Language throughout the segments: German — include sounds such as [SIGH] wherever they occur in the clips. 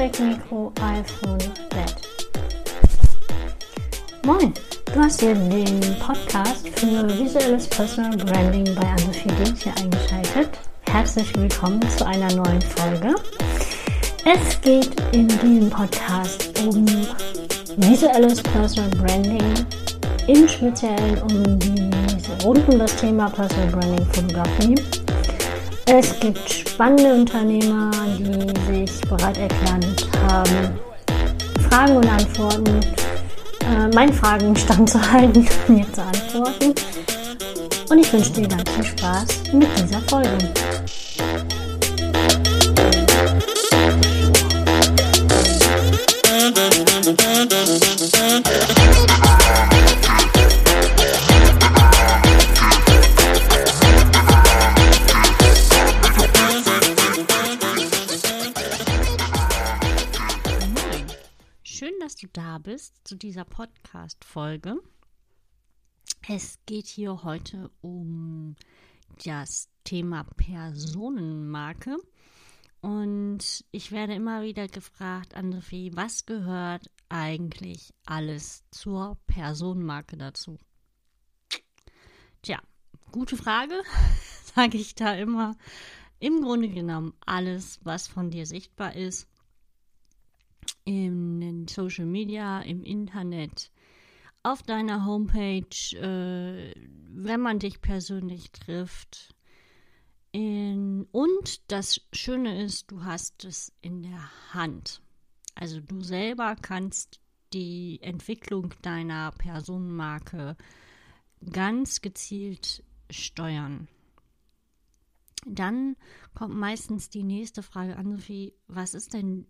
Steckmikro, iPhone, Bett. Moin, du hast hier den Podcast für visuelles Personal Branding bei Anne-Sophie hier eingeschaltet. Herzlich willkommen zu einer neuen Folge. Es geht in diesem Podcast um visuelles Personal Branding, im Speziellen um die, rund um das Thema Personal Branding Fotografie. Es gibt spannende Unternehmer, die sich bereit erklärt haben, Fragen und Antworten, äh, meinen Fragen standzuhalten, [LAUGHS] mir zu antworten. Und ich wünsche dir ganz viel Spaß mit dieser Folge. Du da bist zu dieser Podcast-Folge. Es geht hier heute um das Thema Personenmarke. Und ich werde immer wieder gefragt, André, was gehört eigentlich alles zur Personenmarke dazu? Tja, gute Frage, [LAUGHS] sage ich da immer. Im Grunde genommen alles, was von dir sichtbar ist, in Social Media, im Internet, auf deiner Homepage, äh, wenn man dich persönlich trifft. In, und das Schöne ist, du hast es in der Hand. Also du selber kannst die Entwicklung deiner Personenmarke ganz gezielt steuern. Dann kommt meistens die nächste Frage an, Sophie, was ist denn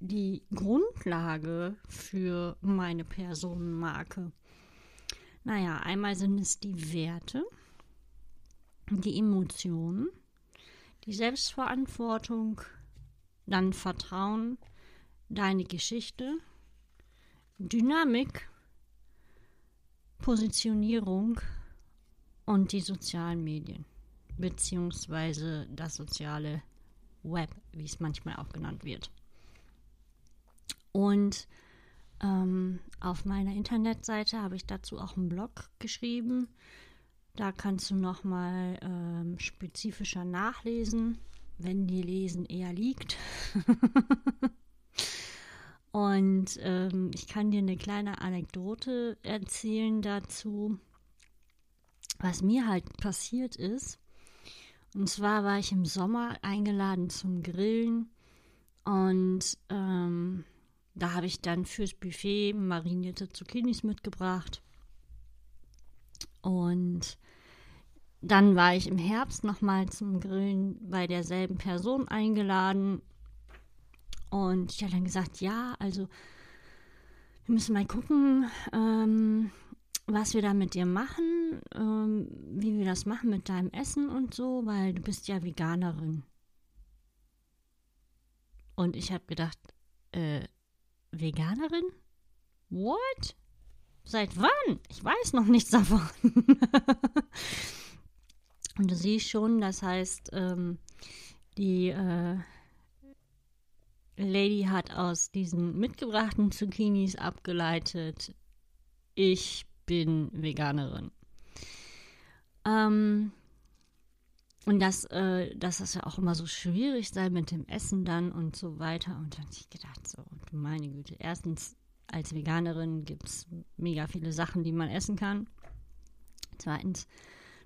die Grundlage für meine Personenmarke? Naja, einmal sind es die Werte, die Emotionen, die Selbstverantwortung, dann Vertrauen, deine Geschichte, Dynamik, Positionierung und die sozialen Medien, beziehungsweise das soziale Web, wie es manchmal auch genannt wird. Und ähm, auf meiner Internetseite habe ich dazu auch einen Blog geschrieben. Da kannst du nochmal ähm, spezifischer nachlesen, wenn dir Lesen eher liegt. [LAUGHS] Und ähm, ich kann dir eine kleine Anekdote erzählen dazu, was mir halt passiert ist. Und zwar war ich im Sommer eingeladen zum Grillen und ähm, da habe ich dann fürs Buffet marinierte Zucchinis mitgebracht. Und dann war ich im Herbst nochmal zum Grillen bei derselben Person eingeladen. Und ich habe dann gesagt, ja, also wir müssen mal gucken, ähm, was wir da mit dir machen, ähm, wie wir das machen mit deinem Essen und so, weil du bist ja Veganerin. Und ich habe gedacht, äh, Veganerin? What? Seit wann? Ich weiß noch nichts davon. [LAUGHS] Und du siehst schon, das heißt, ähm, die äh, Lady hat aus diesen mitgebrachten Zucchinis abgeleitet, ich bin Veganerin. Ähm, und das, äh, dass das ja auch immer so schwierig sei mit dem Essen dann und so weiter. Und dann habe ich gedacht, so, meine Güte, erstens, als Veganerin gibt es mega viele Sachen, die man essen kann. Zweitens,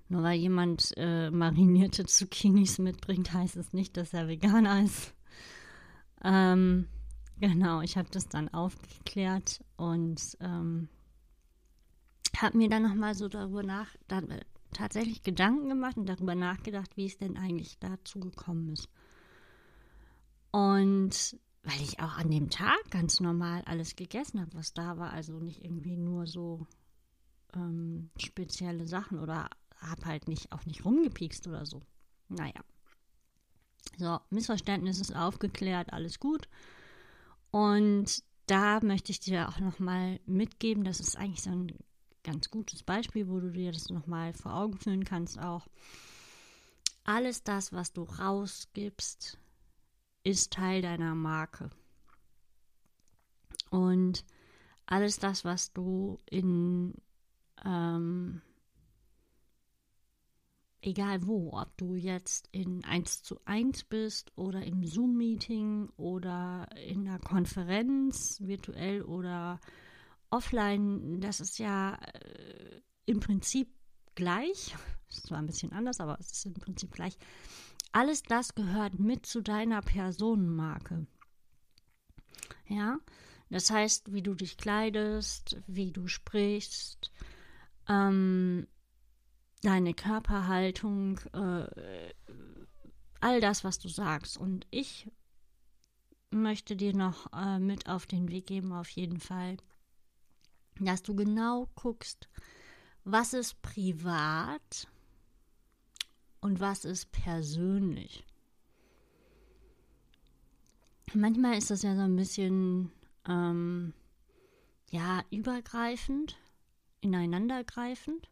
nur weil jemand äh, marinierte Zucchinis mitbringt, heißt es nicht, dass er Veganer ist. Ähm, genau, ich habe das dann aufgeklärt und ähm, habe mir dann nochmal so darüber nach, tatsächlich Gedanken gemacht und darüber nachgedacht, wie es denn eigentlich dazu gekommen ist. Und weil ich auch an dem Tag ganz normal alles gegessen habe, was da war, also nicht irgendwie nur so ähm, spezielle Sachen oder habe halt nicht auch nicht rumgepiekst oder so. Naja. So, Missverständnis ist aufgeklärt, alles gut. Und da möchte ich dir auch nochmal mitgeben, das ist eigentlich so ein ganz gutes Beispiel, wo du dir das nochmal vor Augen führen kannst auch. Alles das, was du rausgibst, ist Teil deiner Marke. Und alles das, was du in, ähm, egal wo, ob du jetzt in 1 zu 1 bist oder im Zoom-Meeting oder in einer Konferenz, virtuell oder offline, das ist ja äh, im Prinzip gleich. [LAUGHS] Ist zwar ein bisschen anders, aber es ist im Prinzip gleich. Alles das gehört mit zu deiner Personenmarke. Ja, das heißt, wie du dich kleidest, wie du sprichst, ähm, deine Körperhaltung, äh, all das, was du sagst. Und ich möchte dir noch äh, mit auf den Weg geben, auf jeden Fall, dass du genau guckst, was ist privat und was ist persönlich. Manchmal ist das ja so ein bisschen ähm, ja übergreifend, ineinandergreifend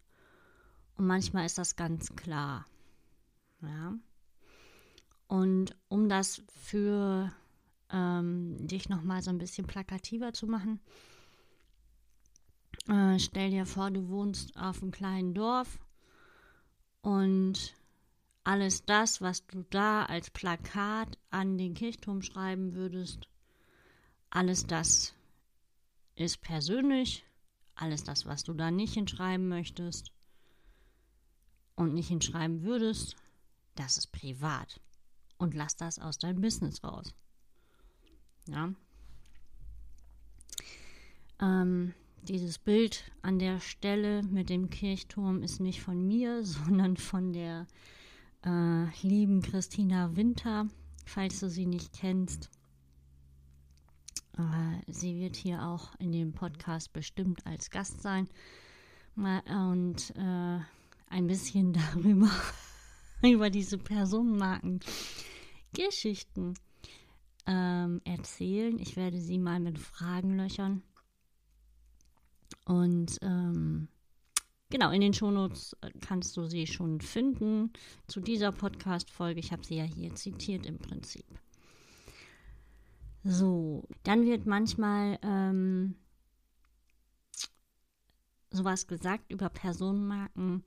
und manchmal ist das ganz klar. Ja. Und um das für ähm, dich nochmal so ein bisschen plakativer zu machen, äh, stell dir vor, du wohnst auf einem kleinen Dorf und alles das, was du da als Plakat an den Kirchturm schreiben würdest, alles das ist persönlich, alles das, was du da nicht hinschreiben möchtest, und nicht hinschreiben würdest, das ist privat. Und lass das aus deinem Business raus. Ja. Ähm, dieses Bild an der Stelle mit dem Kirchturm ist nicht von mir, [LAUGHS] sondern von der äh, lieben Christina Winter, falls du sie nicht kennst. Äh, sie wird hier auch in dem Podcast bestimmt als Gast sein. Und äh, ein bisschen [LAUGHS] darüber, über diese Personenmarken-Geschichten ähm, erzählen. Ich werde sie mal mit Fragen löchern. Und ähm, genau, in den Shownotes äh, kannst du sie schon finden zu dieser Podcast-Folge. Ich habe sie ja hier zitiert im Prinzip. So, dann wird manchmal ähm, sowas gesagt über Personenmarken.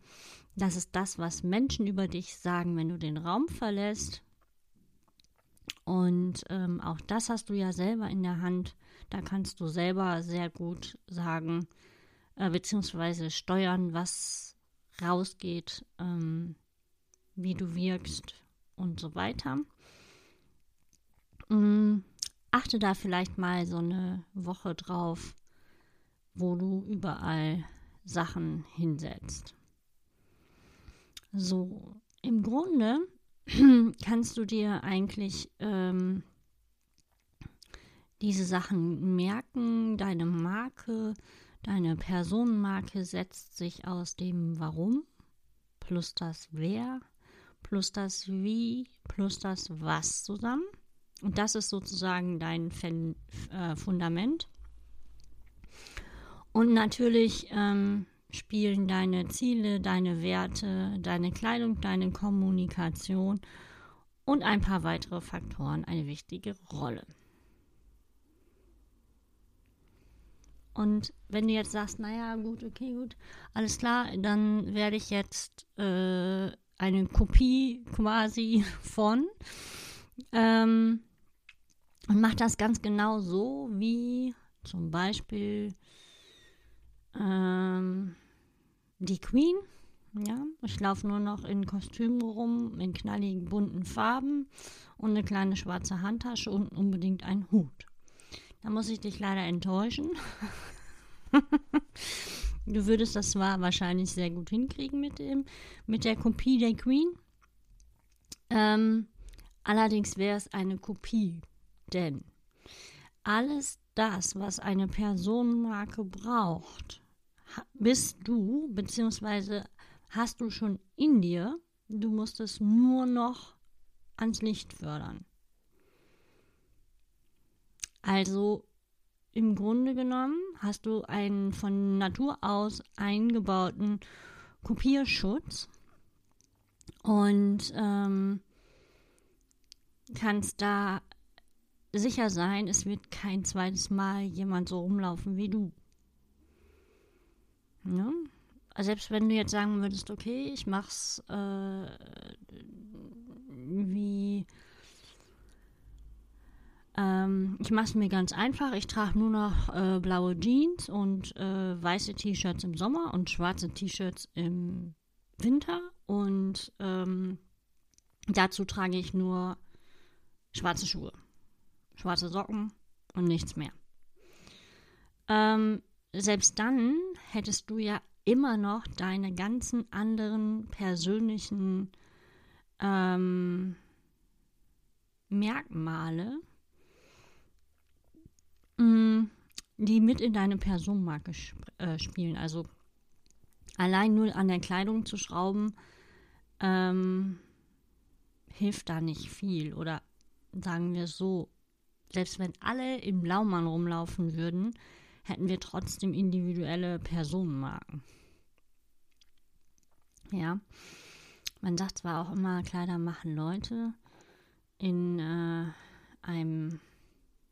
Das ist das, was Menschen über dich sagen, wenn du den Raum verlässt. Und ähm, auch das hast du ja selber in der Hand. Da kannst du selber sehr gut sagen, äh, beziehungsweise steuern, was rausgeht, ähm, wie du wirkst und so weiter. Ähm, achte da vielleicht mal so eine Woche drauf, wo du überall Sachen hinsetzt. So, im Grunde [CLEARS THROAT] kannst du dir eigentlich ähm, diese Sachen merken. Deine Marke, deine Personenmarke setzt sich aus dem Warum plus das Wer plus das Wie plus das Was zusammen. Und das ist sozusagen dein äh, Fundament. Und natürlich ähm, spielen deine Ziele, deine Werte, deine Kleidung, deine Kommunikation und ein paar weitere Faktoren eine wichtige Rolle. Und wenn du jetzt sagst, naja, gut, okay, gut, alles klar, dann werde ich jetzt äh, eine Kopie quasi [LAUGHS] von ähm, und mache das ganz genau so, wie zum Beispiel ähm, die Queen. Ja, ich laufe nur noch in Kostümen rum, in knalligen bunten Farben und eine kleine schwarze Handtasche und unbedingt einen Hut. Da muss ich dich leider enttäuschen. du würdest das zwar wahrscheinlich sehr gut hinkriegen mit dem, mit der Kopie der Queen. Ähm, allerdings wäre es eine Kopie, denn alles das, was eine Personenmarke braucht, bist du, beziehungsweise hast du schon in dir, du musst es nur noch ans Licht fördern. Also im Grunde genommen hast du einen von Natur aus eingebauten Kopierschutz und ähm, kannst da sicher sein, es wird kein zweites Mal jemand so rumlaufen wie du. Also selbst wenn du jetzt sagen würdest, okay, ich mach's äh, wie ähm, ich mache es mir ganz einfach. Ich trage nur noch äh, blaue Jeans und äh, weiße T-Shirts im Sommer und schwarze T-Shirts im Winter. Und ähm, dazu trage ich nur schwarze Schuhe, schwarze Socken und nichts mehr. Ähm, selbst dann hättest du ja immer noch deine ganzen anderen persönlichen ähm, Merkmale, die mit in deine Personenmarke sp äh, spielen. Also allein nur an der Kleidung zu schrauben, ähm, hilft da nicht viel. Oder sagen wir so, selbst wenn alle im Blaumann rumlaufen würden, hätten wir trotzdem individuelle Personenmarken. Ja, man sagt zwar auch immer, Kleider machen Leute in äh, einem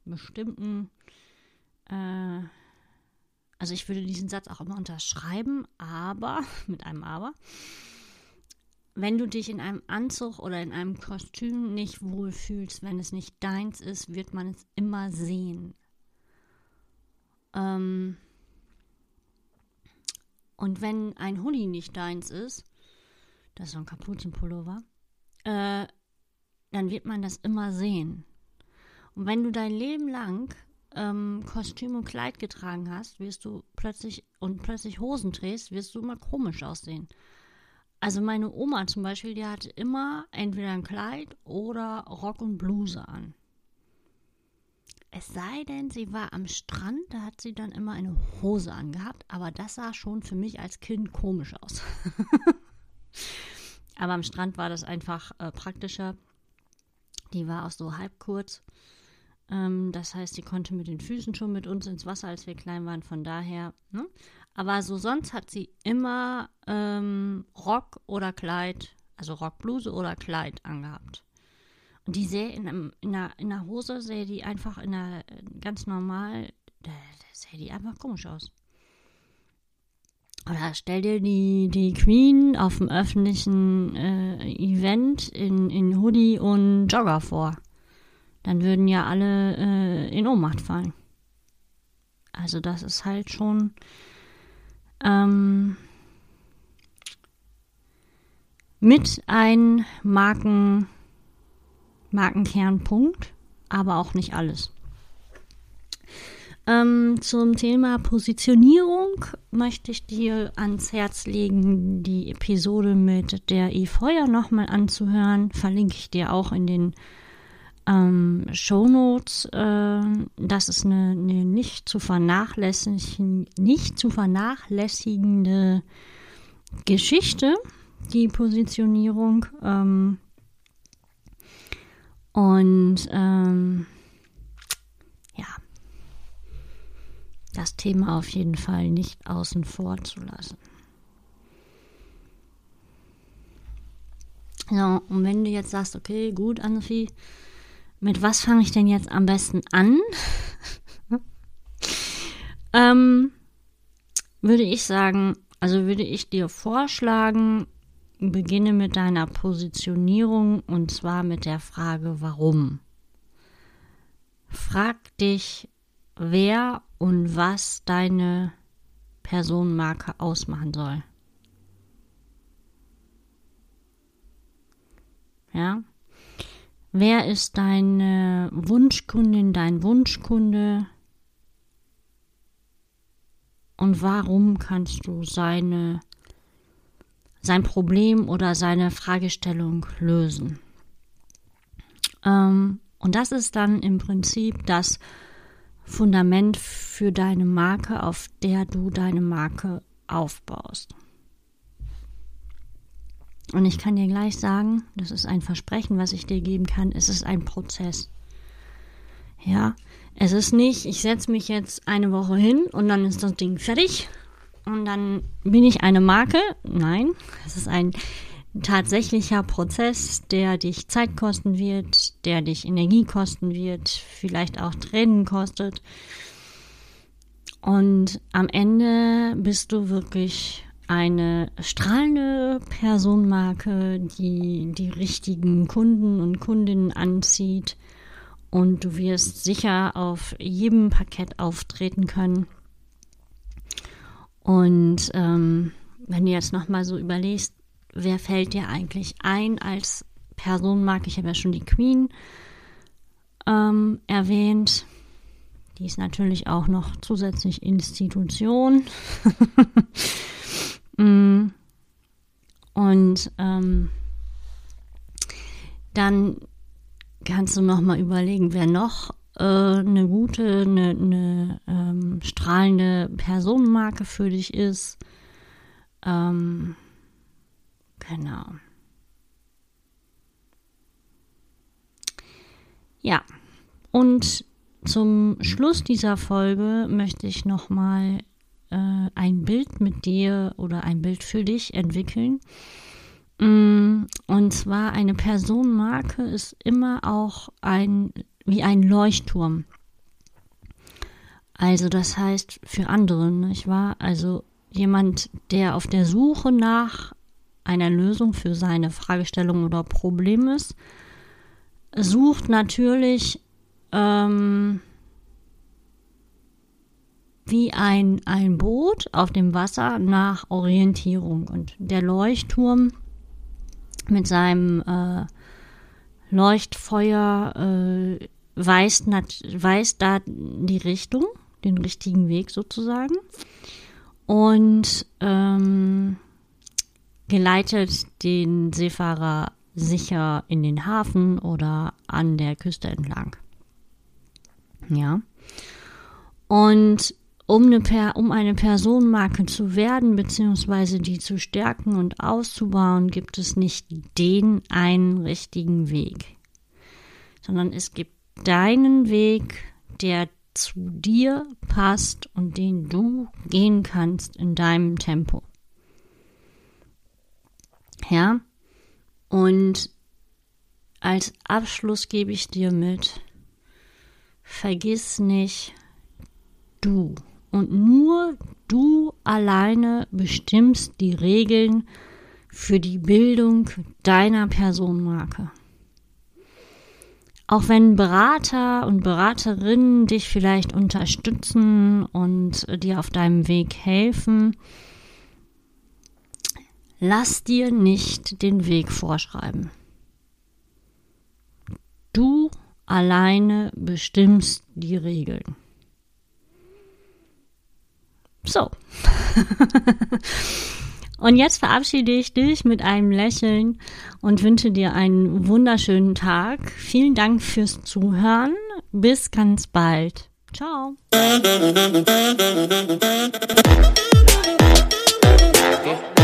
bestimmten, äh, also ich würde diesen Satz auch immer unterschreiben, aber, [LAUGHS] mit einem Aber, wenn du dich in einem Anzug oder in einem Kostüm nicht wohlfühlst, wenn es nicht deins ist, wird man es immer sehen. Ähm und wenn ein Hoodie nicht deins ist, das ist so ein Kapuzenpullover, äh, dann wird man das immer sehen. Und wenn du dein Leben lang ähm, Kostüm und Kleid getragen hast, wirst du plötzlich und plötzlich Hosen trägst, wirst du immer komisch aussehen. Also meine Oma zum Beispiel, die hatte immer entweder ein Kleid oder Rock und Bluse an. Es sei denn, sie war am Strand, da hat sie dann immer eine Hose angehabt, aber das sah schon für mich als Kind komisch aus. [LAUGHS] aber am Strand war das einfach äh, praktischer. Die war auch so halb kurz. Ähm, das heißt, sie konnte mit den Füßen schon mit uns ins Wasser, als wir klein waren, von daher. Ne? Aber so sonst hat sie immer ähm, Rock oder Kleid, also Rockbluse oder Kleid angehabt. Und die sähe in, in, einer, in einer Hose, sähe die einfach in einer ganz normal, da, da sähe die einfach komisch aus. Oder stell dir die, die Queen auf dem öffentlichen äh, Event in, in Hoodie und Jogger vor. Dann würden ja alle äh, in Ohnmacht fallen. Also das ist halt schon ähm, mit ein Marken Markenkernpunkt, aber auch nicht alles. Ähm, zum Thema Positionierung möchte ich dir ans Herz legen, die Episode mit der E. Feuer nochmal anzuhören. Verlinke ich dir auch in den ähm, Shownotes. Äh, das ist eine, eine, nicht zu vernachlässigen, nicht zu vernachlässigende Geschichte, die Positionierung. Ähm, und ähm, ja, das Thema auf jeden Fall nicht außen vor zu lassen. So, und wenn du jetzt sagst, okay, gut, Annefi, mit was fange ich denn jetzt am besten an? [LAUGHS] ähm, würde ich sagen, also würde ich dir vorschlagen, beginne mit deiner Positionierung und zwar mit der Frage, warum. Frag dich, wer und was deine Personenmarke ausmachen soll. Ja? Wer ist deine Wunschkundin, dein Wunschkunde? Und warum kannst du seine sein Problem oder seine Fragestellung lösen. Ähm, und das ist dann im Prinzip das Fundament für deine Marke, auf der du deine Marke aufbaust. Und ich kann dir gleich sagen, das ist ein Versprechen, was ich dir geben kann, es ist ein Prozess. Ja, es ist nicht, ich setze mich jetzt eine Woche hin und dann ist das Ding fertig und dann bin ich eine Marke. Nein, es ist ein tatsächlicher Prozess, der dich Zeit kosten wird, der dich Energie kosten wird, vielleicht auch Tränen kostet. Und am Ende bist du wirklich eine strahlende Personenmarke, die die richtigen Kunden und Kundinnen anzieht. Und du wirst sicher auf jedem Parkett auftreten können. Und ähm, wenn du jetzt nochmal so überlegst, wer fällt dir eigentlich ein als Personenmarke? Ich habe ja schon die Queen ähm, erwähnt. Die ist natürlich auch noch zusätzlich Institution. [LAUGHS] Und ähm, dann kannst du noch mal überlegen, wer noch äh, eine gute, eine, eine ähm, strahlende Personenmarke für dich ist. Ähm, genau. Ja, und zum Schluss dieser Folge möchte ich nochmal äh, ein Bild mit dir oder ein Bild für dich entwickeln. Mm, und zwar eine Personenmarke ist immer auch ein wie ein Leuchtturm. Also das heißt für andere, nicht wahr? Also jemand, der auf der Suche nach einer Lösung für seine Fragestellung oder Problem ist, sucht natürlich ähm, wie ein, ein Boot auf dem Wasser nach Orientierung. Und der Leuchtturm mit seinem äh, Leuchtfeuer äh, weist, weist da die Richtung, den richtigen Weg sozusagen. Und ähm, geleitet den Seefahrer sicher in den Hafen oder an der Küste entlang. Ja. Und um eine, per um eine Personenmarke zu werden, beziehungsweise die zu stärken und auszubauen, gibt es nicht den einen richtigen Weg, sondern es gibt deinen Weg, der zu dir passt und den du gehen kannst in deinem Tempo. Ja, und als Abschluss gebe ich dir mit, vergiss nicht, du und nur du alleine bestimmst die Regeln für die Bildung deiner Personenmarke. Auch wenn Berater und Beraterinnen dich vielleicht unterstützen und dir auf deinem Weg helfen, lass dir nicht den Weg vorschreiben. Du alleine bestimmst die Regeln. So. [LAUGHS] und jetzt verabschiede ich dich mit einem Lächeln und wünsche dir einen wunderschönen Tag. Vielen Dank fürs Zuhören. Bis ganz bald. Ciao. Okay.